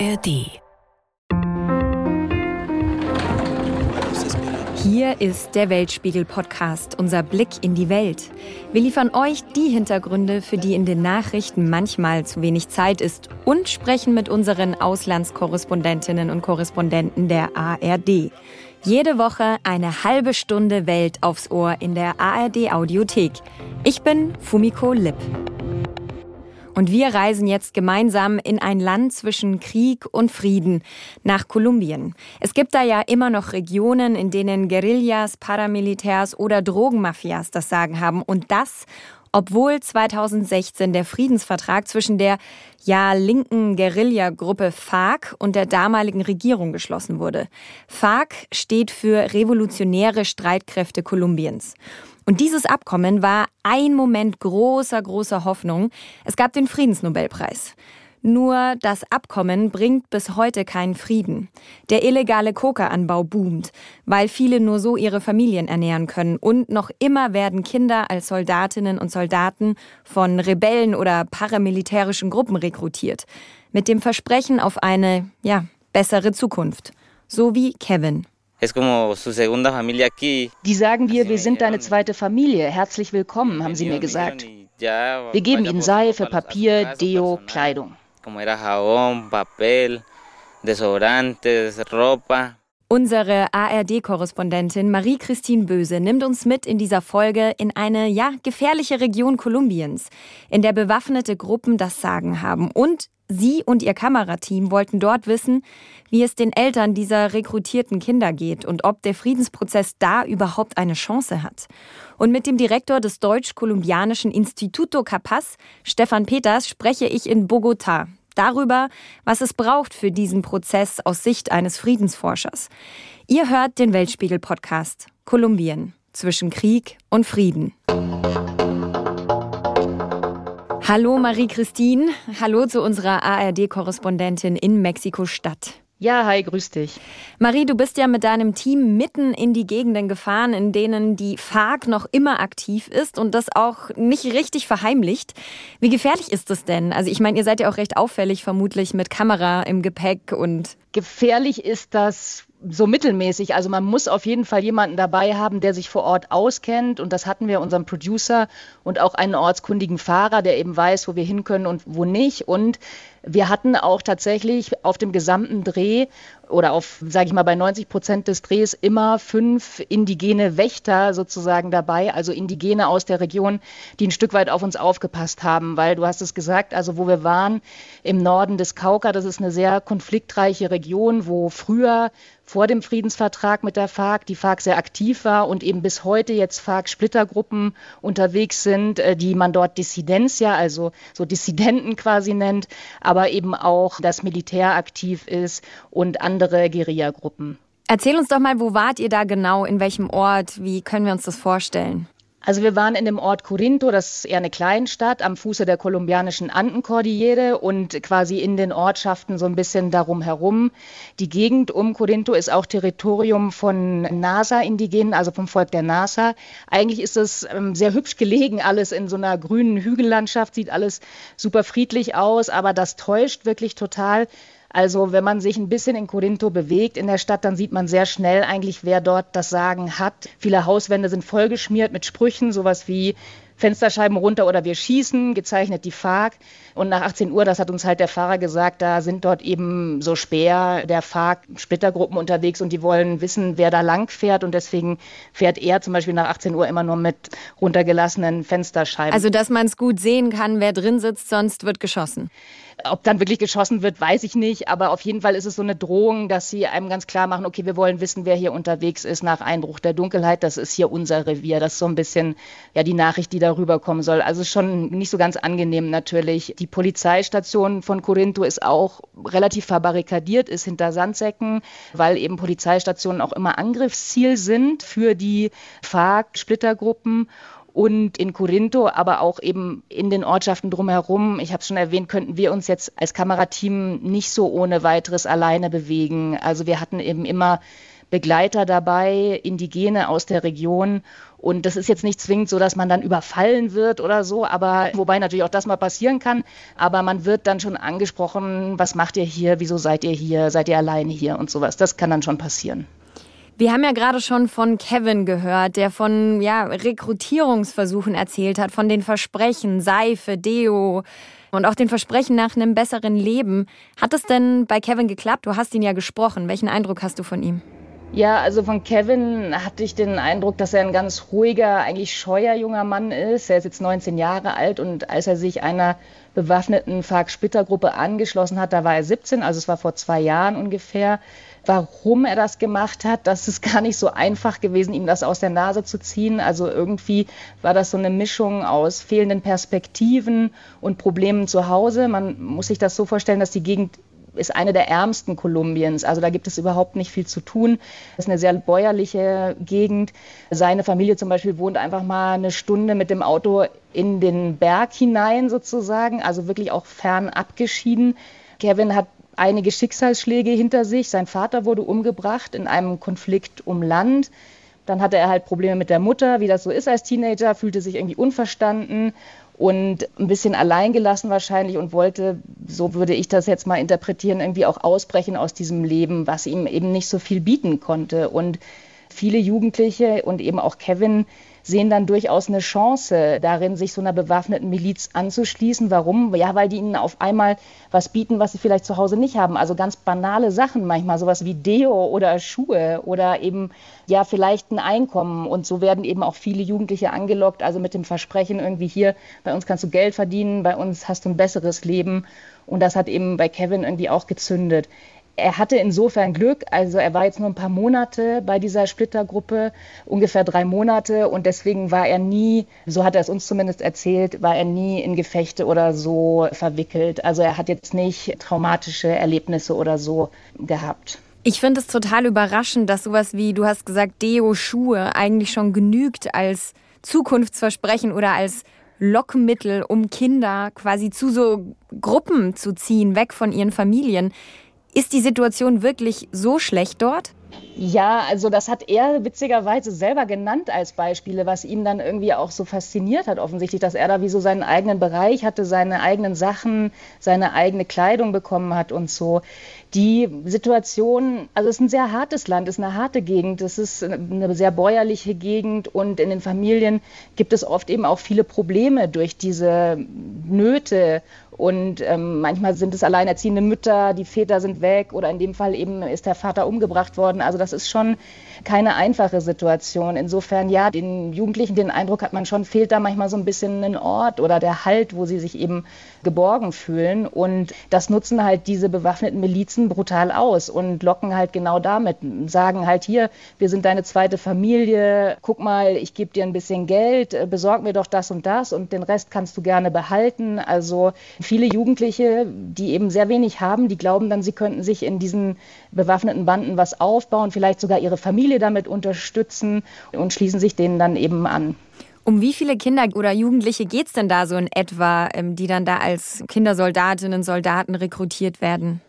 ARD. Hier ist der Weltspiegel-Podcast, unser Blick in die Welt. Wir liefern euch die Hintergründe, für die in den Nachrichten manchmal zu wenig Zeit ist und sprechen mit unseren Auslandskorrespondentinnen und Korrespondenten der ARD. Jede Woche eine halbe Stunde Welt aufs Ohr in der ARD Audiothek. Ich bin Fumiko Lipp. Und wir reisen jetzt gemeinsam in ein Land zwischen Krieg und Frieden, nach Kolumbien. Es gibt da ja immer noch Regionen, in denen Guerillas, Paramilitärs oder Drogenmafias das Sagen haben. Und das, obwohl 2016 der Friedensvertrag zwischen der ja linken Guerillagruppe FARC und der damaligen Regierung geschlossen wurde. FARC steht für Revolutionäre Streitkräfte Kolumbiens. Und dieses Abkommen war ein Moment großer, großer Hoffnung. Es gab den Friedensnobelpreis. Nur das Abkommen bringt bis heute keinen Frieden. Der illegale Kokaanbau boomt, weil viele nur so ihre Familien ernähren können. Und noch immer werden Kinder als Soldatinnen und Soldaten von Rebellen oder paramilitärischen Gruppen rekrutiert. Mit dem Versprechen auf eine, ja, bessere Zukunft. So wie Kevin. Die sagen dir, wir sind deine zweite Familie. Herzlich willkommen, haben sie mir gesagt. Wir geben ihnen Seife, Papier, Deo, Kleidung. Unsere ARD-Korrespondentin Marie-Christine Böse nimmt uns mit in dieser Folge in eine, ja, gefährliche Region Kolumbiens, in der bewaffnete Gruppen das Sagen haben und Sie und Ihr Kamerateam wollten dort wissen, wie es den Eltern dieser rekrutierten Kinder geht und ob der Friedensprozess da überhaupt eine Chance hat. Und mit dem Direktor des Deutsch-Kolumbianischen Instituto Capaz, Stefan Peters, spreche ich in Bogotá darüber, was es braucht für diesen Prozess aus Sicht eines Friedensforschers. Ihr hört den Weltspiegel-Podcast Kolumbien zwischen Krieg und Frieden. Hallo Marie-Christine, hallo zu unserer ARD-Korrespondentin in Mexiko-Stadt. Ja, hi, grüß dich. Marie, du bist ja mit deinem Team mitten in die Gegenden gefahren, in denen die FARC noch immer aktiv ist und das auch nicht richtig verheimlicht. Wie gefährlich ist das denn? Also ich meine, ihr seid ja auch recht auffällig, vermutlich mit Kamera im Gepäck und. Gefährlich ist das so mittelmäßig. Also man muss auf jeden Fall jemanden dabei haben, der sich vor Ort auskennt. Und das hatten wir unserem Producer und auch einen ortskundigen Fahrer, der eben weiß, wo wir hin können und wo nicht. Und wir hatten auch tatsächlich auf dem gesamten Dreh oder auf, sage ich mal, bei 90 Prozent des Drehs immer fünf indigene Wächter sozusagen dabei, also Indigene aus der Region, die ein Stück weit auf uns aufgepasst haben, weil du hast es gesagt, also wo wir waren, im Norden des Kauka, das ist eine sehr konfliktreiche Region, wo früher vor dem Friedensvertrag mit der FARC die FARC sehr aktiv war und eben bis heute jetzt FARC-Splittergruppen unterwegs sind, äh, die man dort Dissidentia, also so Dissidenten quasi nennt, aber eben auch das Militär aktiv ist und andere Guerillagruppen. Erzähl uns doch mal, wo wart ihr da genau, in welchem Ort, wie können wir uns das vorstellen? Also wir waren in dem Ort Corinto, das ist eher eine Kleinstadt am Fuße der kolumbianischen Andenkordillere und quasi in den Ortschaften so ein bisschen darum herum. Die Gegend um Corinto ist auch Territorium von Nasa-Indigenen, also vom Volk der Nasa. Eigentlich ist es ähm, sehr hübsch gelegen, alles in so einer grünen Hügellandschaft, sieht alles super friedlich aus, aber das täuscht wirklich total. Also wenn man sich ein bisschen in Corinto bewegt in der Stadt, dann sieht man sehr schnell eigentlich, wer dort das Sagen hat. Viele Hauswände sind vollgeschmiert mit Sprüchen, sowas wie Fensterscheiben runter oder wir schießen, gezeichnet die FARC. Und nach 18 Uhr, das hat uns halt der Fahrer gesagt, da sind dort eben so Speer der FARC-Splittergruppen unterwegs und die wollen wissen, wer da lang fährt. Und deswegen fährt er zum Beispiel nach 18 Uhr immer nur mit runtergelassenen Fensterscheiben. Also, dass man es gut sehen kann, wer drin sitzt, sonst wird geschossen. Ob dann wirklich geschossen wird, weiß ich nicht. Aber auf jeden Fall ist es so eine Drohung, dass sie einem ganz klar machen, okay, wir wollen wissen, wer hier unterwegs ist nach Einbruch der Dunkelheit. Das ist hier unser Revier. Das ist so ein bisschen ja die Nachricht, die darüber kommen soll. Also schon nicht so ganz angenehm natürlich. Die Polizeistation von Corinto ist auch relativ verbarrikadiert, ist hinter Sandsäcken, weil eben Polizeistationen auch immer Angriffsziel sind für die FARC-Splittergruppen und in Corinto, aber auch eben in den Ortschaften drumherum. Ich habe es schon erwähnt, könnten wir uns jetzt als Kamerateam nicht so ohne weiteres alleine bewegen. Also wir hatten eben immer Begleiter dabei, Indigene aus der Region Und das ist jetzt nicht zwingend so, dass man dann überfallen wird oder so, aber wobei natürlich auch das mal passieren kann. Aber man wird dann schon angesprochen, was macht ihr hier, wieso seid ihr hier, seid ihr alleine hier und sowas. Das kann dann schon passieren. Wir haben ja gerade schon von Kevin gehört, der von ja, Rekrutierungsversuchen erzählt hat, von den Versprechen, Seife, Deo und auch den Versprechen nach einem besseren Leben. Hat es denn bei Kevin geklappt? Du hast ihn ja gesprochen. Welchen Eindruck hast du von ihm? Ja, also von Kevin hatte ich den Eindruck, dass er ein ganz ruhiger, eigentlich scheuer junger Mann ist. Er ist jetzt 19 Jahre alt und als er sich einer bewaffneten FARC-Splittergruppe angeschlossen hat, da war er 17, also es war vor zwei Jahren ungefähr. Warum er das gemacht hat, das ist gar nicht so einfach gewesen, ihm das aus der Nase zu ziehen. Also irgendwie war das so eine Mischung aus fehlenden Perspektiven und Problemen zu Hause. Man muss sich das so vorstellen, dass die Gegend ist eine der ärmsten Kolumbiens. Also da gibt es überhaupt nicht viel zu tun. Das ist eine sehr bäuerliche Gegend. Seine Familie zum Beispiel wohnt einfach mal eine Stunde mit dem Auto in den Berg hinein sozusagen, also wirklich auch fern abgeschieden. Kevin hat einige Schicksalsschläge hinter sich. Sein Vater wurde umgebracht in einem Konflikt um Land. Dann hatte er halt Probleme mit der Mutter, wie das so ist als Teenager, fühlte sich irgendwie unverstanden und ein bisschen alleingelassen wahrscheinlich und wollte, so würde ich das jetzt mal interpretieren, irgendwie auch ausbrechen aus diesem Leben, was ihm eben nicht so viel bieten konnte. Und viele Jugendliche und eben auch Kevin sehen dann durchaus eine Chance darin, sich so einer bewaffneten Miliz anzuschließen. Warum? Ja, weil die ihnen auf einmal was bieten, was sie vielleicht zu Hause nicht haben. Also ganz banale Sachen manchmal, sowas wie Deo oder Schuhe oder eben ja vielleicht ein Einkommen. Und so werden eben auch viele Jugendliche angelockt, also mit dem Versprechen irgendwie hier, bei uns kannst du Geld verdienen, bei uns hast du ein besseres Leben. Und das hat eben bei Kevin irgendwie auch gezündet er hatte insofern Glück, also er war jetzt nur ein paar Monate bei dieser Splittergruppe, ungefähr drei Monate und deswegen war er nie, so hat er es uns zumindest erzählt, war er nie in Gefechte oder so verwickelt. Also er hat jetzt nicht traumatische Erlebnisse oder so gehabt. Ich finde es total überraschend, dass sowas wie, du hast gesagt, Deo-Schuhe eigentlich schon genügt als Zukunftsversprechen oder als Lockmittel, um Kinder quasi zu so Gruppen zu ziehen, weg von ihren Familien. Ist die Situation wirklich so schlecht dort? Ja, also das hat er witzigerweise selber genannt als Beispiele, was ihn dann irgendwie auch so fasziniert hat, offensichtlich, dass er da wie so seinen eigenen Bereich hatte, seine eigenen Sachen, seine eigene Kleidung bekommen hat und so. Die Situation, also es ist ein sehr hartes Land, es ist eine harte Gegend, es ist eine sehr bäuerliche Gegend und in den Familien gibt es oft eben auch viele Probleme durch diese Nöte und ähm, manchmal sind es alleinerziehende Mütter, die Väter sind weg oder in dem Fall eben ist der Vater umgebracht worden. Also das ist schon keine einfache Situation. Insofern, ja, den Jugendlichen den Eindruck hat man schon, fehlt da manchmal so ein bisschen ein Ort oder der Halt, wo sie sich eben geborgen fühlen. Und das nutzen halt diese bewaffneten Milizen brutal aus und locken halt genau damit, sagen halt hier, wir sind deine zweite Familie, guck mal, ich gebe dir ein bisschen Geld, äh, besorg mir doch das und das und den Rest kannst du gerne behalten. Also viele Jugendliche, die eben sehr wenig haben, die glauben dann, sie könnten sich in diesen bewaffneten Banden was aufbauen, vielleicht sogar ihre Familie damit unterstützen und schließen sich denen dann eben an. Um wie viele Kinder oder Jugendliche geht es denn da so in etwa, ähm, die dann da als Kindersoldatinnen, Soldaten rekrutiert werden?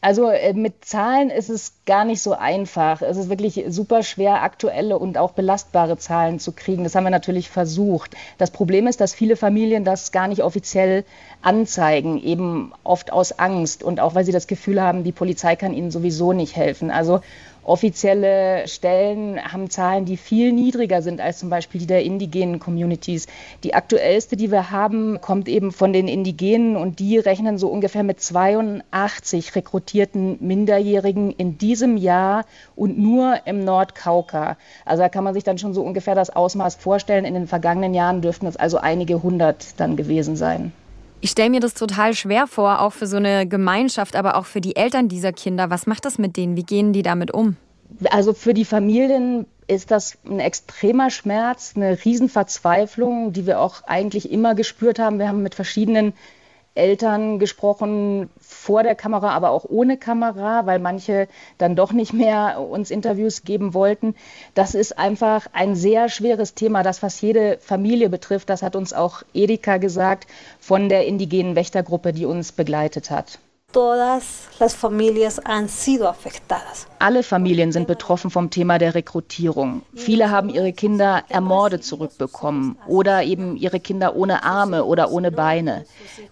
Also äh, mit Zahlen ist es gar nicht so einfach. Es ist wirklich super schwer, aktuelle und auch belastbare Zahlen zu kriegen. Das haben wir natürlich versucht. Das Problem ist, dass viele Familien das gar nicht offiziell anzeigen, eben oft aus Angst und auch weil sie das Gefühl haben, die Polizei kann ihnen sowieso nicht helfen. Also Offizielle Stellen haben Zahlen, die viel niedriger sind als zum Beispiel die der indigenen Communities. Die aktuellste, die wir haben, kommt eben von den Indigenen und die rechnen so ungefähr mit 82 rekrutierten Minderjährigen in diesem Jahr und nur im Nordkauka. Also da kann man sich dann schon so ungefähr das Ausmaß vorstellen. In den vergangenen Jahren dürften es also einige hundert dann gewesen sein. Ich stelle mir das total schwer vor, auch für so eine Gemeinschaft, aber auch für die Eltern dieser Kinder. Was macht das mit denen? Wie gehen die damit um? Also für die Familien ist das ein extremer Schmerz, eine Riesenverzweiflung, die wir auch eigentlich immer gespürt haben. Wir haben mit verschiedenen Eltern gesprochen, vor der Kamera, aber auch ohne Kamera, weil manche dann doch nicht mehr uns Interviews geben wollten. Das ist einfach ein sehr schweres Thema, das fast jede Familie betrifft. Das hat uns auch Erika gesagt von der indigenen Wächtergruppe, die uns begleitet hat. Todas las familias han sido afectadas. Alle Familien sind betroffen vom Thema der Rekrutierung. Viele haben ihre Kinder ermordet zurückbekommen oder eben ihre Kinder ohne Arme oder ohne Beine.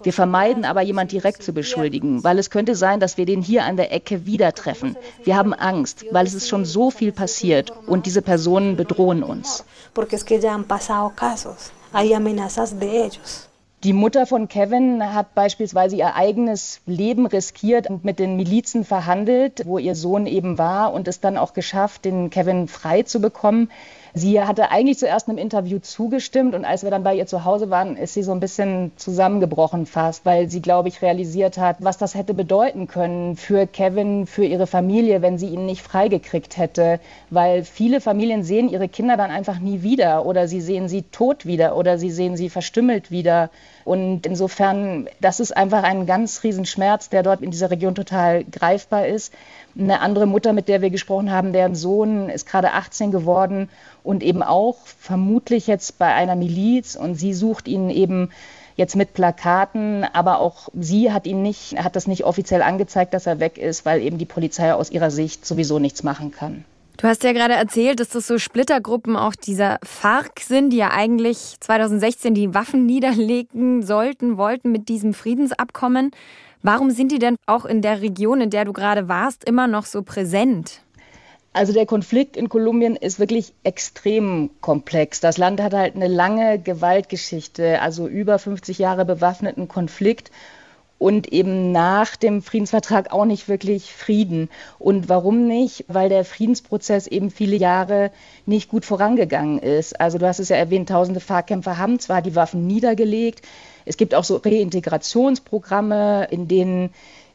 Wir vermeiden aber, jemand direkt zu beschuldigen, weil es könnte sein, dass wir den hier an der Ecke wieder treffen. Wir haben Angst, weil es ist schon so viel passiert und diese Personen bedrohen uns. Porque es que ya han pasado casos, hay amenazas de ellos. Die Mutter von Kevin hat beispielsweise ihr eigenes Leben riskiert und mit den Milizen verhandelt, wo ihr Sohn eben war und es dann auch geschafft, den Kevin frei zu bekommen. Sie hatte eigentlich zuerst einem Interview zugestimmt und als wir dann bei ihr zu Hause waren, ist sie so ein bisschen zusammengebrochen fast, weil sie, glaube ich, realisiert hat, was das hätte bedeuten können für Kevin, für ihre Familie, wenn sie ihn nicht freigekriegt hätte. Weil viele Familien sehen ihre Kinder dann einfach nie wieder oder sie sehen sie tot wieder oder sie sehen sie verstümmelt wieder. Und insofern, das ist einfach ein ganz Riesenschmerz, der dort in dieser Region total greifbar ist. Eine andere Mutter, mit der wir gesprochen haben, deren Sohn ist gerade 18 geworden und eben auch vermutlich jetzt bei einer Miliz und sie sucht ihn eben jetzt mit Plakaten, aber auch sie hat ihn nicht, hat das nicht offiziell angezeigt, dass er weg ist, weil eben die Polizei aus ihrer Sicht sowieso nichts machen kann. Du hast ja gerade erzählt, dass das so Splittergruppen auch dieser FARC sind, die ja eigentlich 2016 die Waffen niederlegen sollten, wollten mit diesem Friedensabkommen. Warum sind die denn auch in der Region, in der du gerade warst, immer noch so präsent? Also der Konflikt in Kolumbien ist wirklich extrem komplex. Das Land hat halt eine lange Gewaltgeschichte, also über 50 Jahre bewaffneten Konflikt und eben nach dem Friedensvertrag auch nicht wirklich Frieden. Und warum nicht? Weil der Friedensprozess eben viele Jahre nicht gut vorangegangen ist. Also du hast es ja erwähnt, tausende Fahrkämpfer haben zwar die Waffen niedergelegt, es gibt auch so Reintegrationsprogramme, in denen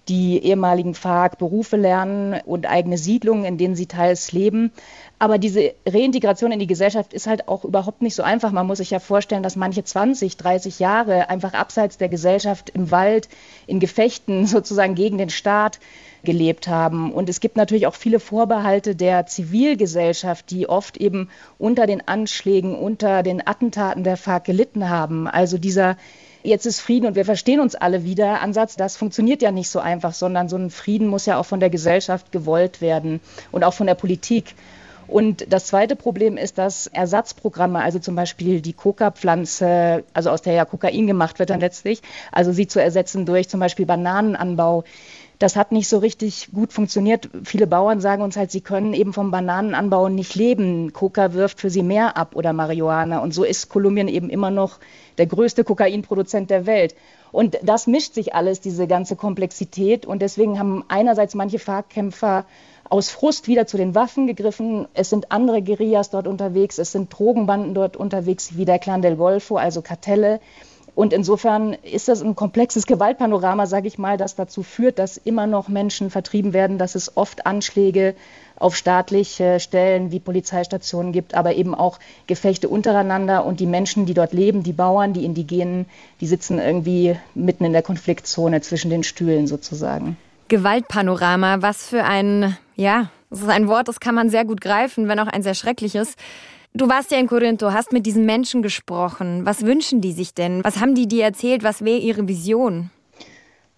die ehemaligen FARC Berufe lernen und eigene Siedlungen, in denen sie teils leben. Aber diese Reintegration in die Gesellschaft ist halt auch überhaupt nicht so einfach. Man muss sich ja vorstellen, dass manche 20, 30 Jahre einfach abseits der Gesellschaft im Wald, in Gefechten sozusagen gegen den Staat gelebt haben. Und es gibt natürlich auch viele Vorbehalte der Zivilgesellschaft, die oft eben unter den Anschlägen, unter den Attentaten der FARC gelitten haben. Also dieser jetzt ist Frieden und wir verstehen uns alle wieder. Ansatz, das funktioniert ja nicht so einfach, sondern so ein Frieden muss ja auch von der Gesellschaft gewollt werden und auch von der Politik. Und das zweite Problem ist, dass Ersatzprogramme, also zum Beispiel die Coca-Pflanze, also aus der ja Kokain gemacht wird dann letztlich, also sie zu ersetzen durch zum Beispiel Bananenanbau, das hat nicht so richtig gut funktioniert. Viele Bauern sagen uns halt, sie können eben vom Bananenanbau nicht leben. Coca wirft für sie mehr ab oder Marihuana. Und so ist Kolumbien eben immer noch der größte Kokainproduzent der Welt. Und das mischt sich alles, diese ganze Komplexität. Und deswegen haben einerseits manche Fahrkämpfer aus Frust wieder zu den Waffen gegriffen. Es sind andere Guerillas dort unterwegs, es sind Drogenbanden dort unterwegs, wie der Clan del Golfo, also Kartelle. Und insofern ist das ein komplexes Gewaltpanorama, sage ich mal, das dazu führt, dass immer noch Menschen vertrieben werden, dass es oft Anschläge auf staatliche Stellen wie Polizeistationen gibt, aber eben auch Gefechte untereinander und die Menschen, die dort leben, die Bauern, die Indigenen, die sitzen irgendwie mitten in der Konfliktzone zwischen den Stühlen sozusagen. Gewaltpanorama, was für ein, ja, das ist ein Wort, das kann man sehr gut greifen, wenn auch ein sehr schreckliches. Du warst ja in Korintho, hast mit diesen Menschen gesprochen. Was wünschen die sich denn? Was haben die dir erzählt? Was wäre ihre Vision?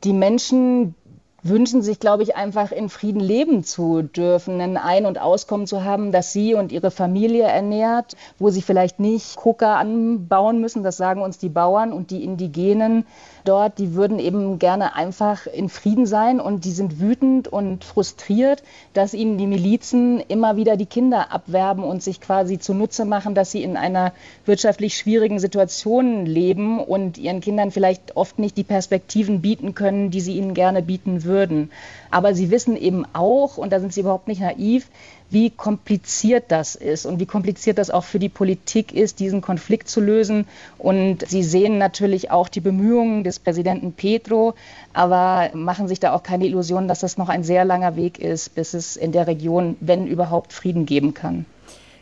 Die Menschen wünschen sich, glaube ich, einfach in Frieden leben zu dürfen, ein Ein- und Auskommen zu haben, das sie und ihre Familie ernährt, wo sie vielleicht nicht Coca anbauen müssen, das sagen uns die Bauern und die Indigenen, dort, die würden eben gerne einfach in Frieden sein und die sind wütend und frustriert, dass ihnen die Milizen immer wieder die Kinder abwerben und sich quasi zunutze machen, dass sie in einer wirtschaftlich schwierigen Situation leben und ihren Kindern vielleicht oft nicht die Perspektiven bieten können, die sie ihnen gerne bieten würden. Aber sie wissen eben auch, und da sind sie überhaupt nicht naiv, wie kompliziert das ist und wie kompliziert das auch für die Politik ist, diesen Konflikt zu lösen. Und Sie sehen natürlich auch die Bemühungen des Präsidenten Petro, aber machen sich da auch keine Illusionen, dass das noch ein sehr langer Weg ist, bis es in der Region, wenn überhaupt, Frieden geben kann.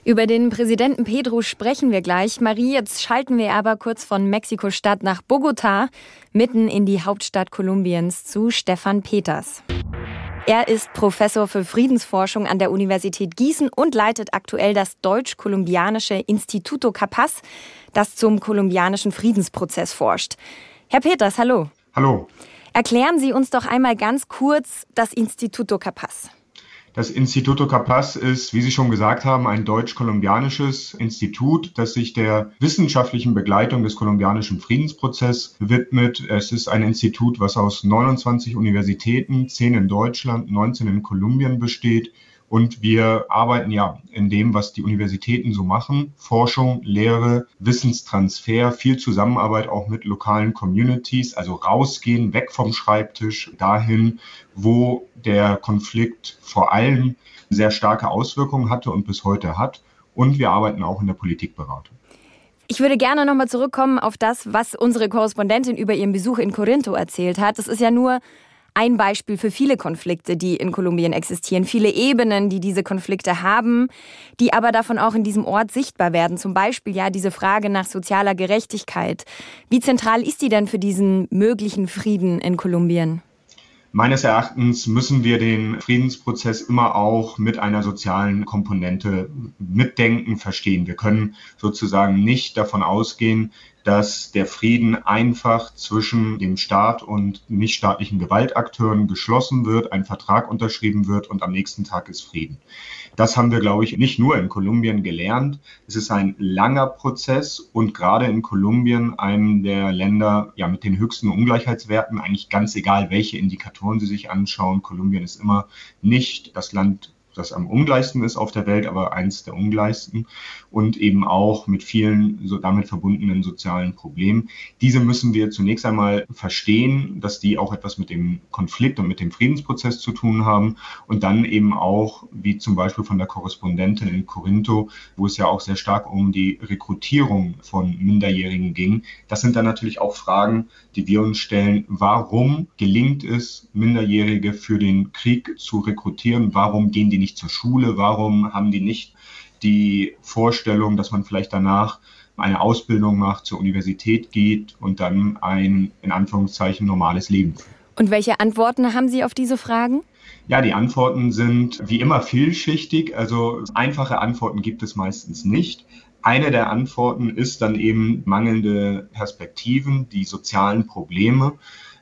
Über den Präsidenten Pedro sprechen wir gleich. Marie, jetzt schalten wir aber kurz von Mexiko-Stadt nach Bogotá, mitten in die Hauptstadt Kolumbiens, zu Stefan Peters. Er ist Professor für Friedensforschung an der Universität Gießen und leitet aktuell das deutsch-kolumbianische Instituto Capaz, das zum kolumbianischen Friedensprozess forscht. Herr Peters, hallo. Hallo. Erklären Sie uns doch einmal ganz kurz das Instituto Capaz. Das Instituto Capaz ist, wie Sie schon gesagt haben, ein deutsch-kolumbianisches Institut, das sich der wissenschaftlichen Begleitung des kolumbianischen Friedensprozesses widmet. Es ist ein Institut, was aus 29 Universitäten, 10 in Deutschland, 19 in Kolumbien besteht und wir arbeiten ja in dem, was die Universitäten so machen. Forschung, Lehre, Wissenstransfer, viel Zusammenarbeit auch mit lokalen Communities, also rausgehen, weg vom Schreibtisch, dahin, wo der Konflikt vor allem sehr starke Auswirkungen hatte und bis heute hat. Und wir arbeiten auch in der Politikberatung. Ich würde gerne nochmal zurückkommen auf das, was unsere Korrespondentin über ihren Besuch in Corinto erzählt hat. Das ist ja nur ein Beispiel für viele Konflikte, die in Kolumbien existieren, viele Ebenen, die diese Konflikte haben, die aber davon auch in diesem Ort sichtbar werden. Zum Beispiel ja diese Frage nach sozialer Gerechtigkeit. Wie zentral ist die denn für diesen möglichen Frieden in Kolumbien? Meines Erachtens müssen wir den Friedensprozess immer auch mit einer sozialen Komponente mitdenken, verstehen. Wir können sozusagen nicht davon ausgehen, dass der Frieden einfach zwischen dem Staat und nichtstaatlichen Gewaltakteuren geschlossen wird, ein Vertrag unterschrieben wird und am nächsten Tag ist Frieden. Das haben wir, glaube ich, nicht nur in Kolumbien gelernt. Es ist ein langer Prozess und gerade in Kolumbien, einem der Länder ja, mit den höchsten Ungleichheitswerten, eigentlich ganz egal, welche Indikatoren Sie sich anschauen, Kolumbien ist immer nicht das Land das am ungleichsten ist auf der Welt, aber eins der ungleichsten und eben auch mit vielen so damit verbundenen sozialen Problemen. Diese müssen wir zunächst einmal verstehen, dass die auch etwas mit dem Konflikt und mit dem Friedensprozess zu tun haben und dann eben auch, wie zum Beispiel von der Korrespondentin in Corinto, wo es ja auch sehr stark um die Rekrutierung von Minderjährigen ging. Das sind dann natürlich auch Fragen, die wir uns stellen. Warum gelingt es, Minderjährige für den Krieg zu rekrutieren? Warum gehen die nicht zur Schule? Warum haben die nicht die Vorstellung, dass man vielleicht danach eine Ausbildung macht, zur Universität geht und dann ein in Anführungszeichen normales Leben führt? Und welche Antworten haben Sie auf diese Fragen? Ja, die Antworten sind wie immer vielschichtig. Also einfache Antworten gibt es meistens nicht. Eine der Antworten ist dann eben mangelnde Perspektiven, die sozialen Probleme.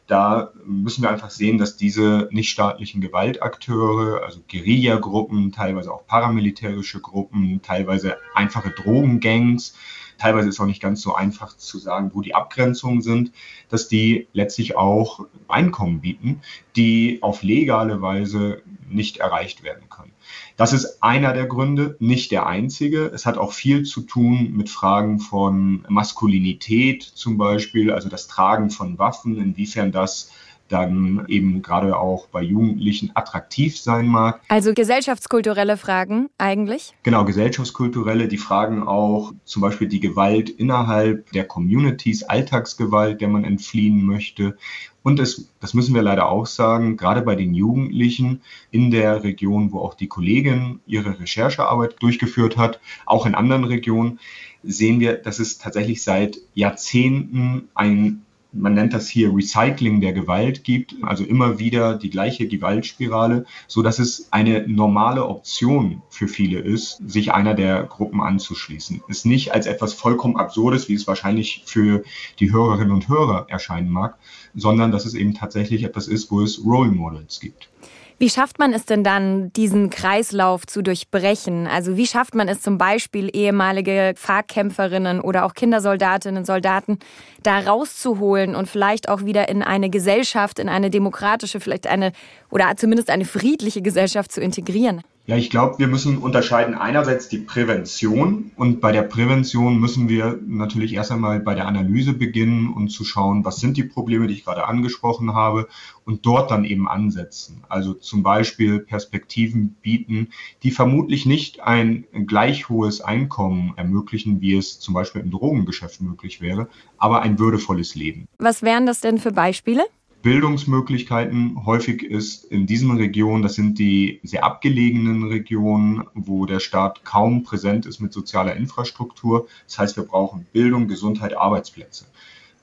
Da müssen wir einfach sehen, dass diese nichtstaatlichen Gewaltakteure, also Guerillagruppen, teilweise auch paramilitärische Gruppen, teilweise einfache Drogengangs, teilweise ist auch nicht ganz so einfach zu sagen, wo die Abgrenzungen sind, dass die letztlich auch Einkommen bieten, die auf legale Weise nicht erreicht werden können. Das ist einer der Gründe, nicht der einzige. Es hat auch viel zu tun mit Fragen von Maskulinität zum Beispiel, also das Tragen von Waffen, inwiefern das dann eben gerade auch bei Jugendlichen attraktiv sein mag. Also gesellschaftskulturelle Fragen eigentlich? Genau, gesellschaftskulturelle, die fragen auch zum Beispiel die Gewalt innerhalb der Communities, Alltagsgewalt, der man entfliehen möchte. Und es, das müssen wir leider auch sagen, gerade bei den Jugendlichen in der Region, wo auch die Kollegin ihre Recherchearbeit durchgeführt hat, auch in anderen Regionen, sehen wir, dass es tatsächlich seit Jahrzehnten ein man nennt das hier Recycling der Gewalt gibt, also immer wieder die gleiche Gewaltspirale, so dass es eine normale Option für viele ist, sich einer der Gruppen anzuschließen. Ist nicht als etwas vollkommen Absurdes, wie es wahrscheinlich für die Hörerinnen und Hörer erscheinen mag, sondern dass es eben tatsächlich etwas ist, wo es Role Models gibt. Wie schafft man es denn dann, diesen Kreislauf zu durchbrechen? Also wie schafft man es zum Beispiel, ehemalige Fahrkämpferinnen oder auch Kindersoldatinnen, Soldaten da rauszuholen und vielleicht auch wieder in eine Gesellschaft, in eine demokratische, vielleicht eine oder zumindest eine friedliche Gesellschaft zu integrieren? Ja, ich glaube, wir müssen unterscheiden einerseits die Prävention und bei der Prävention müssen wir natürlich erst einmal bei der Analyse beginnen und zu schauen, was sind die Probleme, die ich gerade angesprochen habe und dort dann eben ansetzen. Also zum Beispiel Perspektiven bieten, die vermutlich nicht ein gleich hohes Einkommen ermöglichen, wie es zum Beispiel im Drogengeschäft möglich wäre, aber ein würdevolles Leben. Was wären das denn für Beispiele? Bildungsmöglichkeiten. Häufig ist in diesen Regionen, das sind die sehr abgelegenen Regionen, wo der Staat kaum präsent ist mit sozialer Infrastruktur. Das heißt, wir brauchen Bildung, Gesundheit, Arbeitsplätze.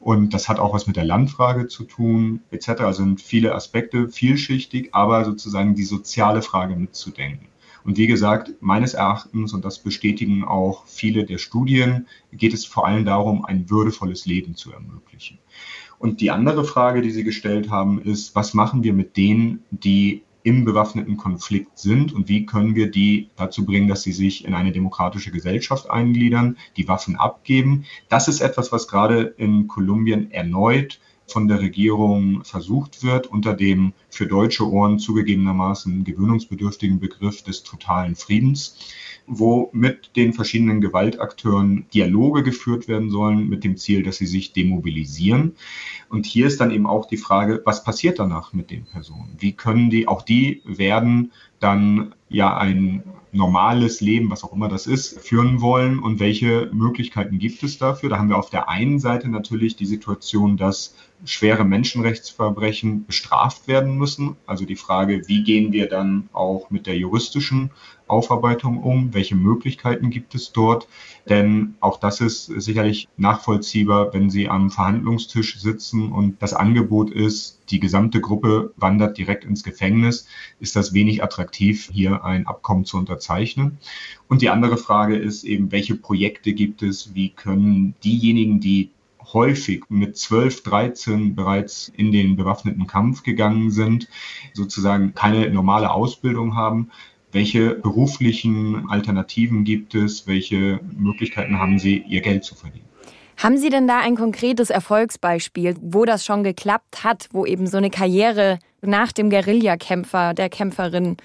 Und das hat auch was mit der Landfrage zu tun, etc. Also sind viele Aspekte vielschichtig, aber sozusagen die soziale Frage mitzudenken. Und wie gesagt, meines Erachtens, und das bestätigen auch viele der Studien, geht es vor allem darum, ein würdevolles Leben zu ermöglichen. Und die andere Frage, die Sie gestellt haben, ist, was machen wir mit denen, die im bewaffneten Konflikt sind und wie können wir die dazu bringen, dass sie sich in eine demokratische Gesellschaft eingliedern, die Waffen abgeben. Das ist etwas, was gerade in Kolumbien erneut von der Regierung versucht wird, unter dem für deutsche Ohren zugegebenermaßen gewöhnungsbedürftigen Begriff des totalen Friedens wo mit den verschiedenen Gewaltakteuren Dialoge geführt werden sollen mit dem Ziel, dass sie sich demobilisieren. Und hier ist dann eben auch die Frage, was passiert danach mit den Personen? Wie können die, auch die werden dann ja ein normales Leben, was auch immer das ist, führen wollen und welche Möglichkeiten gibt es dafür? Da haben wir auf der einen Seite natürlich die Situation, dass schwere Menschenrechtsverbrechen bestraft werden müssen. Also die Frage, wie gehen wir dann auch mit der juristischen Aufarbeitung um? Welche Möglichkeiten gibt es dort? Denn auch das ist sicherlich nachvollziehbar, wenn Sie am Verhandlungstisch sitzen und das Angebot ist, die gesamte Gruppe wandert direkt ins Gefängnis, ist das wenig attraktiv, hier ein Abkommen zu unterzeichnen. Und die andere Frage ist eben, welche Projekte gibt es? Wie können diejenigen, die häufig mit 12, 13 bereits in den bewaffneten Kampf gegangen sind, sozusagen keine normale Ausbildung haben. Welche beruflichen Alternativen gibt es? Welche Möglichkeiten haben sie, ihr Geld zu verdienen? Haben Sie denn da ein konkretes Erfolgsbeispiel, wo das schon geklappt hat, wo eben so eine Karriere nach dem Guerillakämpfer, der Kämpferin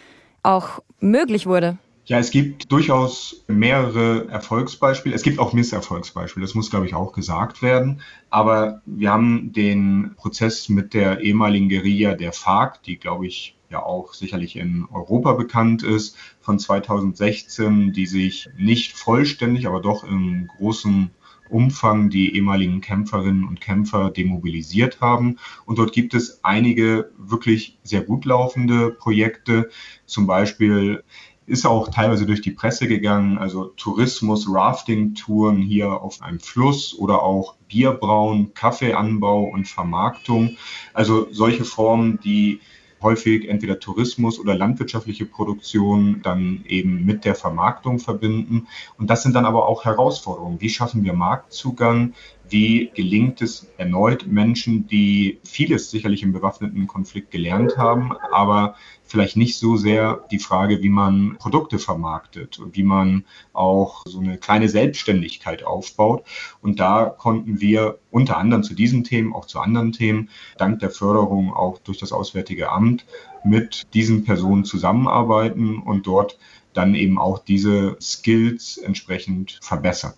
auch möglich wurde? Ja, es gibt durchaus mehrere Erfolgsbeispiele. Es gibt auch Misserfolgsbeispiele, das muss, glaube ich, auch gesagt werden. Aber wir haben den Prozess mit der ehemaligen Guerilla der FARC, die, glaube ich, ja auch sicherlich in Europa bekannt ist, von 2016, die sich nicht vollständig, aber doch im großen Umfang die ehemaligen Kämpferinnen und Kämpfer demobilisiert haben. Und dort gibt es einige wirklich sehr gut laufende Projekte. Zum Beispiel ist auch teilweise durch die Presse gegangen, also Tourismus, Rafting-Touren hier auf einem Fluss oder auch Bierbrauen, Kaffeeanbau und Vermarktung. Also solche Formen, die häufig entweder Tourismus oder landwirtschaftliche Produktion dann eben mit der Vermarktung verbinden. Und das sind dann aber auch Herausforderungen. Wie schaffen wir Marktzugang? Wie gelingt es erneut Menschen, die vieles sicherlich im bewaffneten Konflikt gelernt haben, aber vielleicht nicht so sehr die Frage, wie man Produkte vermarktet und wie man auch so eine kleine Selbstständigkeit aufbaut. Und da konnten wir unter anderem zu diesen Themen, auch zu anderen Themen, dank der Förderung auch durch das Auswärtige Amt mit diesen Personen zusammenarbeiten und dort dann eben auch diese Skills entsprechend verbessern.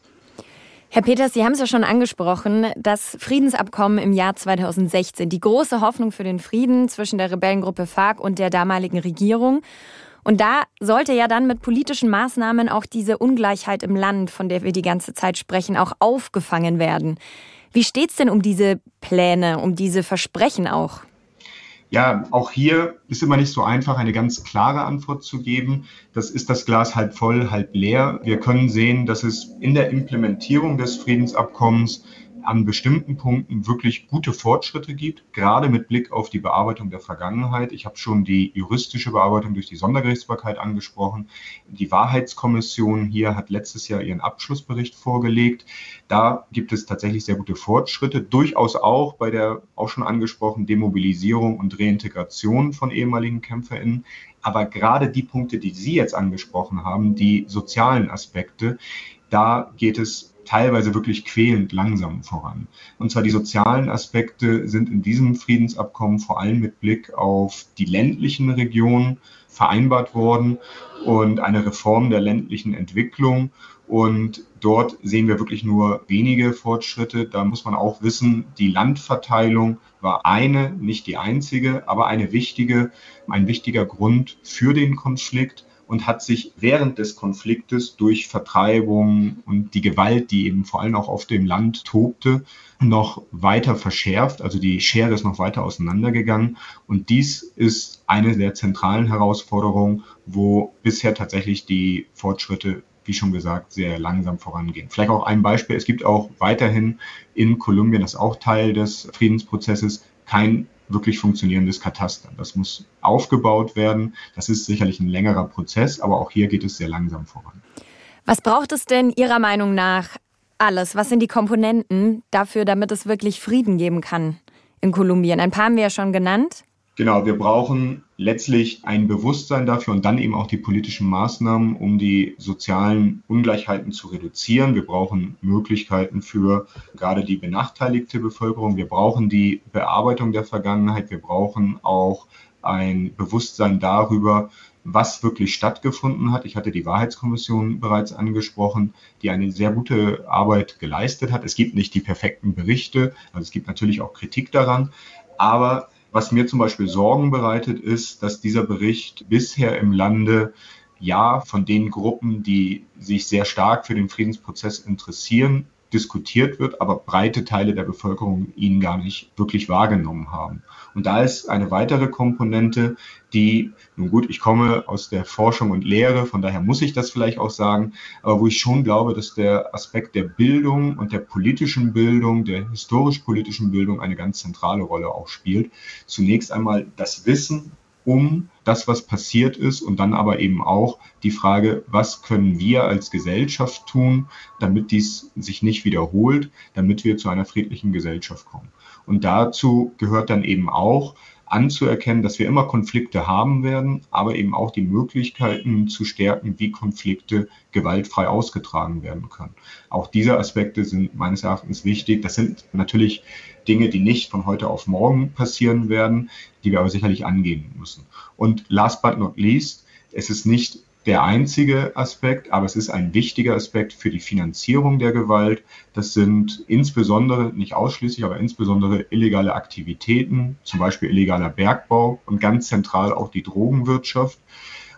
Herr Peters, Sie haben es ja schon angesprochen, das Friedensabkommen im Jahr 2016, die große Hoffnung für den Frieden zwischen der Rebellengruppe FARC und der damaligen Regierung. Und da sollte ja dann mit politischen Maßnahmen auch diese Ungleichheit im Land, von der wir die ganze Zeit sprechen, auch aufgefangen werden. Wie steht's denn um diese Pläne, um diese Versprechen auch? Ja, auch hier ist immer nicht so einfach, eine ganz klare Antwort zu geben. Das ist das Glas halb voll, halb leer. Wir können sehen, dass es in der Implementierung des Friedensabkommens an bestimmten Punkten wirklich gute Fortschritte gibt, gerade mit Blick auf die Bearbeitung der Vergangenheit. Ich habe schon die juristische Bearbeitung durch die Sondergerichtsbarkeit angesprochen. Die Wahrheitskommission hier hat letztes Jahr ihren Abschlussbericht vorgelegt. Da gibt es tatsächlich sehr gute Fortschritte, durchaus auch bei der auch schon angesprochenen Demobilisierung und Reintegration von ehemaligen KämpferInnen. Aber gerade die Punkte, die Sie jetzt angesprochen haben, die sozialen Aspekte, da geht es teilweise wirklich quälend langsam voran. Und zwar die sozialen Aspekte sind in diesem Friedensabkommen vor allem mit Blick auf die ländlichen Regionen vereinbart worden und eine Reform der ländlichen Entwicklung. Und dort sehen wir wirklich nur wenige Fortschritte. Da muss man auch wissen, die Landverteilung war eine, nicht die einzige, aber eine wichtige, ein wichtiger Grund für den Konflikt und hat sich während des Konfliktes durch Vertreibung und die Gewalt, die eben vor allem auch auf dem Land tobte, noch weiter verschärft. Also die Schere ist noch weiter auseinandergegangen. Und dies ist eine der zentralen Herausforderungen, wo bisher tatsächlich die Fortschritte wie schon gesagt, sehr langsam vorangehen. Vielleicht auch ein Beispiel. Es gibt auch weiterhin in Kolumbien, das ist auch Teil des Friedensprozesses, kein wirklich funktionierendes Kataster. Das muss aufgebaut werden. Das ist sicherlich ein längerer Prozess, aber auch hier geht es sehr langsam voran. Was braucht es denn Ihrer Meinung nach alles? Was sind die Komponenten dafür, damit es wirklich Frieden geben kann? in Kolumbien? Ein paar haben wir ja schon genannt. Genau, wir brauchen letztlich ein Bewusstsein dafür und dann eben auch die politischen Maßnahmen, um die sozialen Ungleichheiten zu reduzieren. Wir brauchen Möglichkeiten für gerade die benachteiligte Bevölkerung. Wir brauchen die Bearbeitung der Vergangenheit. Wir brauchen auch ein Bewusstsein darüber, was wirklich stattgefunden hat. Ich hatte die Wahrheitskommission bereits angesprochen, die eine sehr gute Arbeit geleistet hat. Es gibt nicht die perfekten Berichte, also es gibt natürlich auch Kritik daran, aber was mir zum Beispiel Sorgen bereitet, ist, dass dieser Bericht bisher im Lande ja von den Gruppen, die sich sehr stark für den Friedensprozess interessieren, diskutiert wird, aber breite Teile der Bevölkerung ihn gar nicht wirklich wahrgenommen haben. Und da ist eine weitere Komponente, die, nun gut, ich komme aus der Forschung und Lehre, von daher muss ich das vielleicht auch sagen, aber wo ich schon glaube, dass der Aspekt der Bildung und der politischen Bildung, der historisch-politischen Bildung eine ganz zentrale Rolle auch spielt. Zunächst einmal das Wissen um das, was passiert ist und dann aber eben auch die Frage, was können wir als Gesellschaft tun, damit dies sich nicht wiederholt, damit wir zu einer friedlichen Gesellschaft kommen. Und dazu gehört dann eben auch, anzuerkennen, dass wir immer Konflikte haben werden, aber eben auch die Möglichkeiten zu stärken, wie Konflikte gewaltfrei ausgetragen werden können. Auch diese Aspekte sind meines Erachtens wichtig. Das sind natürlich Dinge, die nicht von heute auf morgen passieren werden, die wir aber sicherlich angehen müssen. Und last but not least, es ist nicht der einzige Aspekt, aber es ist ein wichtiger Aspekt für die Finanzierung der Gewalt. Das sind insbesondere, nicht ausschließlich, aber insbesondere illegale Aktivitäten, zum Beispiel illegaler Bergbau und ganz zentral auch die Drogenwirtschaft.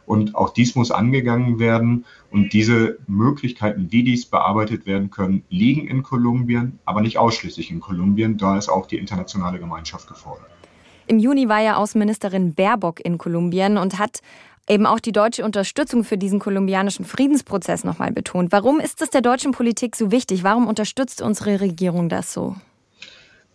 Und auch dies muss angegangen werden. Und diese Möglichkeiten, wie dies bearbeitet werden können, liegen in Kolumbien, aber nicht ausschließlich in Kolumbien. Da ist auch die internationale Gemeinschaft gefordert. Im Juni war ja Außenministerin Baerbock in Kolumbien und hat eben auch die deutsche Unterstützung für diesen kolumbianischen Friedensprozess nochmal betont. Warum ist es der deutschen Politik so wichtig? Warum unterstützt unsere Regierung das so?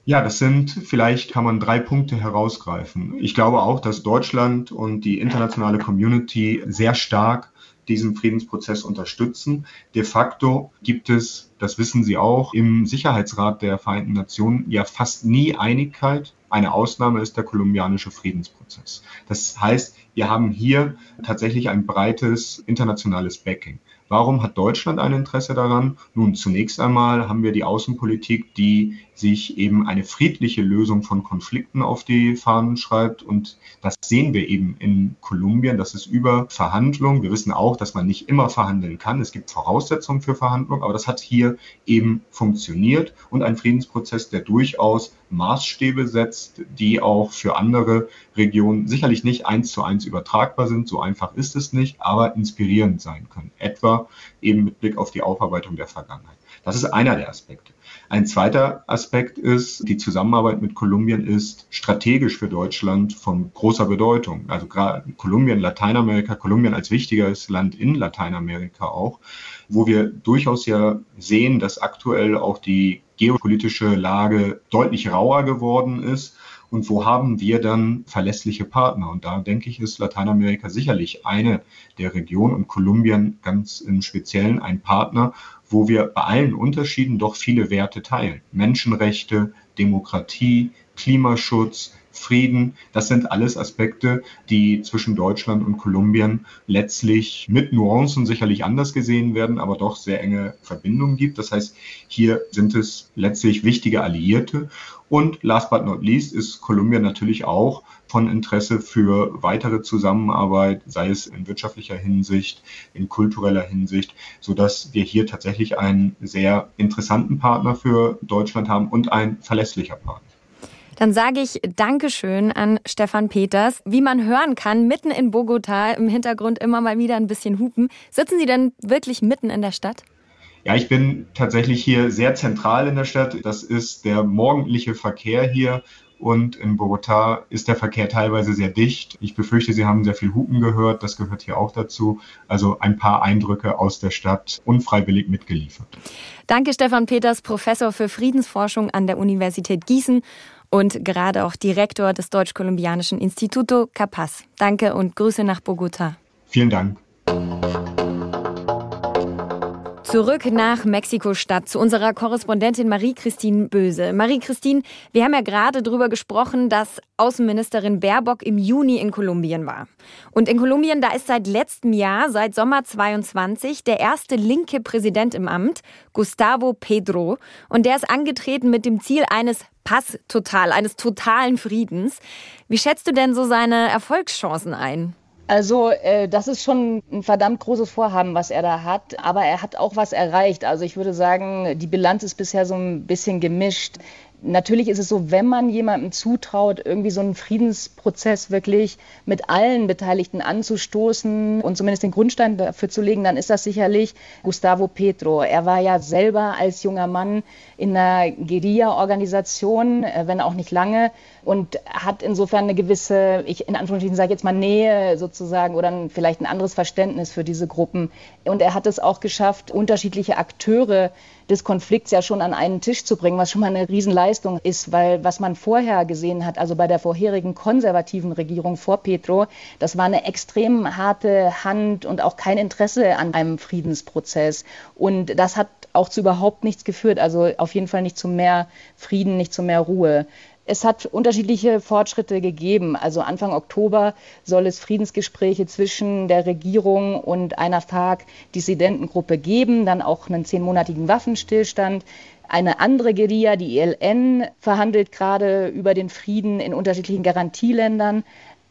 Ja, das sind, vielleicht kann man drei Punkte herausgreifen. Ich glaube auch, dass Deutschland und die internationale Community sehr stark diesen Friedensprozess unterstützen. De facto gibt es, das wissen Sie auch, im Sicherheitsrat der Vereinten Nationen ja fast nie Einigkeit. Eine Ausnahme ist der kolumbianische Friedensprozess. Das heißt, wir haben hier tatsächlich ein breites internationales Backing. Warum hat Deutschland ein Interesse daran? Nun, zunächst einmal haben wir die Außenpolitik, die sich eben eine friedliche Lösung von Konflikten auf die Fahnen schreibt. Und das sehen wir eben in Kolumbien. Das ist über Verhandlungen. Wir wissen auch, dass man nicht immer verhandeln kann. Es gibt Voraussetzungen für Verhandlungen, aber das hat hier eben funktioniert und ein Friedensprozess, der durchaus Maßstäbe setzt, die auch für andere Regionen sicherlich nicht eins zu eins übertragbar sind. So einfach ist es nicht, aber inspirierend sein können. Etwa eben mit Blick auf die Aufarbeitung der Vergangenheit. Das ist einer der Aspekte. Ein zweiter Aspekt ist, die Zusammenarbeit mit Kolumbien ist strategisch für Deutschland von großer Bedeutung. Also gerade Kolumbien, Lateinamerika, Kolumbien als wichtiges Land in Lateinamerika auch, wo wir durchaus ja sehen, dass aktuell auch die geopolitische Lage deutlich rauer geworden ist. Und wo haben wir dann verlässliche Partner? Und da denke ich, ist Lateinamerika sicherlich eine der Regionen und Kolumbien ganz im Speziellen ein Partner, wo wir bei allen Unterschieden doch viele Werte teilen. Menschenrechte, Demokratie, Klimaschutz, Frieden, das sind alles Aspekte, die zwischen Deutschland und Kolumbien letztlich mit Nuancen sicherlich anders gesehen werden, aber doch sehr enge Verbindungen gibt. Das heißt, hier sind es letztlich wichtige Alliierte. Und last but not least ist Kolumbien natürlich auch von Interesse für weitere Zusammenarbeit, sei es in wirtschaftlicher Hinsicht, in kultureller Hinsicht, so dass wir hier tatsächlich einen sehr interessanten Partner für Deutschland haben und ein verlässlicher Partner. Dann sage ich Dankeschön an Stefan Peters. Wie man hören kann, mitten in Bogota im Hintergrund immer mal wieder ein bisschen hupen. Sitzen Sie denn wirklich mitten in der Stadt? Ja, ich bin tatsächlich hier sehr zentral in der Stadt. Das ist der morgendliche Verkehr hier. Und in Bogota ist der Verkehr teilweise sehr dicht. Ich befürchte, Sie haben sehr viel Hupen gehört. Das gehört hier auch dazu. Also ein paar Eindrücke aus der Stadt unfreiwillig mitgeliefert. Danke, Stefan Peters, Professor für Friedensforschung an der Universität Gießen und gerade auch Direktor des Deutsch-Kolumbianischen Instituto Capaz. Danke und Grüße nach Bogota. Vielen Dank. Zurück nach Mexiko-Stadt zu unserer Korrespondentin Marie-Christine Böse. Marie-Christine, wir haben ja gerade darüber gesprochen, dass Außenministerin Baerbock im Juni in Kolumbien war. Und in Kolumbien, da ist seit letztem Jahr, seit Sommer 22, der erste linke Präsident im Amt, Gustavo Pedro. Und der ist angetreten mit dem Ziel eines Pass total, eines totalen Friedens. Wie schätzt du denn so seine Erfolgschancen ein? Also äh, das ist schon ein verdammt großes Vorhaben, was er da hat. Aber er hat auch was erreicht. Also ich würde sagen, die Bilanz ist bisher so ein bisschen gemischt. Natürlich ist es so, wenn man jemandem zutraut, irgendwie so einen Friedensprozess wirklich mit allen Beteiligten anzustoßen und zumindest den Grundstein dafür zu legen, dann ist das sicherlich Gustavo Petro. Er war ja selber als junger Mann in einer Guerilla-Organisation, äh, wenn auch nicht lange, und hat insofern eine gewisse, ich in Anführungsstrichen sage jetzt mal Nähe sozusagen oder ein, vielleicht ein anderes Verständnis für diese Gruppen. Und er hat es auch geschafft, unterschiedliche Akteure des Konflikts ja schon an einen Tisch zu bringen, was schon mal eine Riesenleistung ist, weil was man vorher gesehen hat, also bei der vorherigen konservativen Regierung vor Petro, das war eine extrem harte Hand und auch kein Interesse an einem Friedensprozess. Und das hat auch zu überhaupt nichts geführt, also auf jeden Fall nicht zu mehr Frieden, nicht zu mehr Ruhe. Es hat unterschiedliche Fortschritte gegeben. Also Anfang Oktober soll es Friedensgespräche zwischen der Regierung und einer FARC-Dissidentengruppe geben, dann auch einen zehnmonatigen Waffenstillstand. Eine andere Guerilla, die ELN, verhandelt gerade über den Frieden in unterschiedlichen Garantieländern.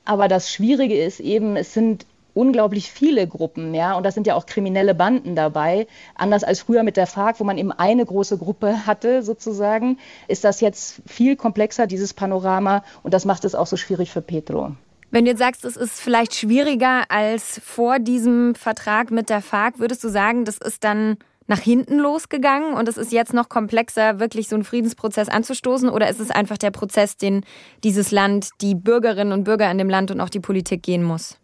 Aber das Schwierige ist eben, es sind unglaublich viele Gruppen, ja, und da sind ja auch kriminelle Banden dabei. Anders als früher mit der FARC, wo man eben eine große Gruppe hatte, sozusagen, ist das jetzt viel komplexer, dieses Panorama, und das macht es auch so schwierig für Petro. Wenn du jetzt sagst, es ist vielleicht schwieriger als vor diesem Vertrag mit der FARC, würdest du sagen, das ist dann nach hinten losgegangen und es ist jetzt noch komplexer, wirklich so einen Friedensprozess anzustoßen? Oder ist es einfach der Prozess, den dieses Land, die Bürgerinnen und Bürger in dem Land und auch die Politik gehen muss?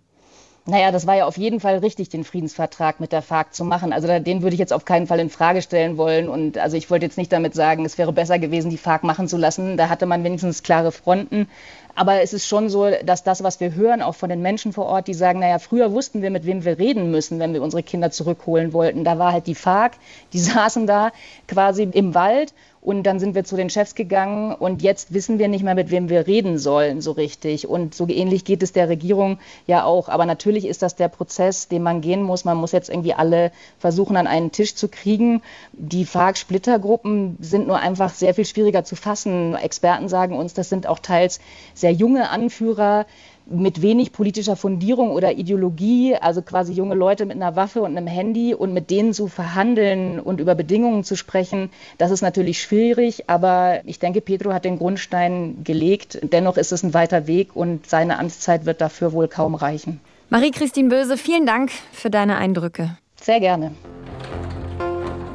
Naja, das war ja auf jeden Fall richtig, den Friedensvertrag mit der FARC zu machen. Also den würde ich jetzt auf keinen Fall in Frage stellen wollen. Und also ich wollte jetzt nicht damit sagen, es wäre besser gewesen, die FARC machen zu lassen. Da hatte man wenigstens klare Fronten. Aber es ist schon so, dass das, was wir hören, auch von den Menschen vor Ort, die sagen, naja, früher wussten wir, mit wem wir reden müssen, wenn wir unsere Kinder zurückholen wollten. Da war halt die FARC, die saßen da quasi im Wald und dann sind wir zu den Chefs gegangen und jetzt wissen wir nicht mehr, mit wem wir reden sollen, so richtig. Und so ähnlich geht es der Regierung ja auch. Aber natürlich ist das der Prozess, den man gehen muss. Man muss jetzt irgendwie alle versuchen, an einen Tisch zu kriegen. Die FARC-Splittergruppen sind nur einfach sehr viel schwieriger zu fassen. Experten sagen uns, das sind auch teils sehr junge Anführer, mit wenig politischer Fundierung oder Ideologie, also quasi junge Leute mit einer Waffe und einem Handy und mit denen zu verhandeln und über Bedingungen zu sprechen, das ist natürlich schwierig, aber ich denke, Pedro hat den Grundstein gelegt. Dennoch ist es ein weiter Weg und seine Amtszeit wird dafür wohl kaum reichen. Marie-Christine Böse, vielen Dank für deine Eindrücke. Sehr gerne.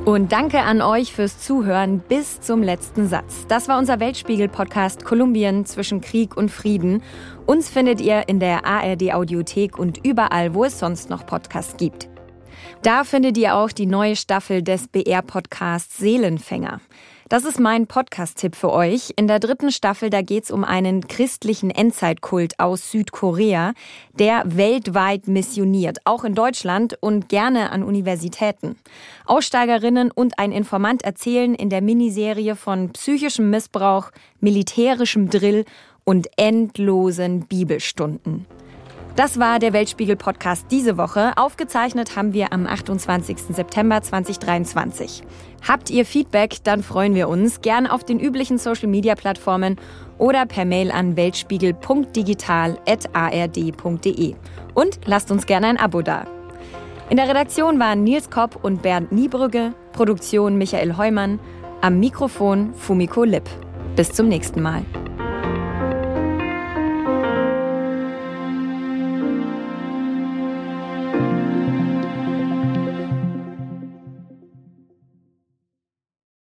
Und danke an euch fürs Zuhören bis zum letzten Satz. Das war unser Weltspiegel-Podcast Kolumbien zwischen Krieg und Frieden. Uns findet ihr in der ARD-Audiothek und überall, wo es sonst noch Podcasts gibt. Da findet ihr auch die neue Staffel des BR-Podcasts Seelenfänger. Das ist mein Podcast-Tipp für euch. In der dritten Staffel, da geht's um einen christlichen Endzeitkult aus Südkorea, der weltweit missioniert, auch in Deutschland und gerne an Universitäten. Aussteigerinnen und ein Informant erzählen in der Miniserie von psychischem Missbrauch, militärischem Drill und endlosen Bibelstunden. Das war der Weltspiegel-Podcast diese Woche. Aufgezeichnet haben wir am 28. September 2023. Habt ihr Feedback, dann freuen wir uns gern auf den üblichen Social-Media-Plattformen oder per Mail an weltspiegel.digital.ard.de. Und lasst uns gerne ein Abo da. In der Redaktion waren Nils Kopp und Bernd Niebrügge, Produktion Michael Heumann, am Mikrofon Fumiko Lipp. Bis zum nächsten Mal.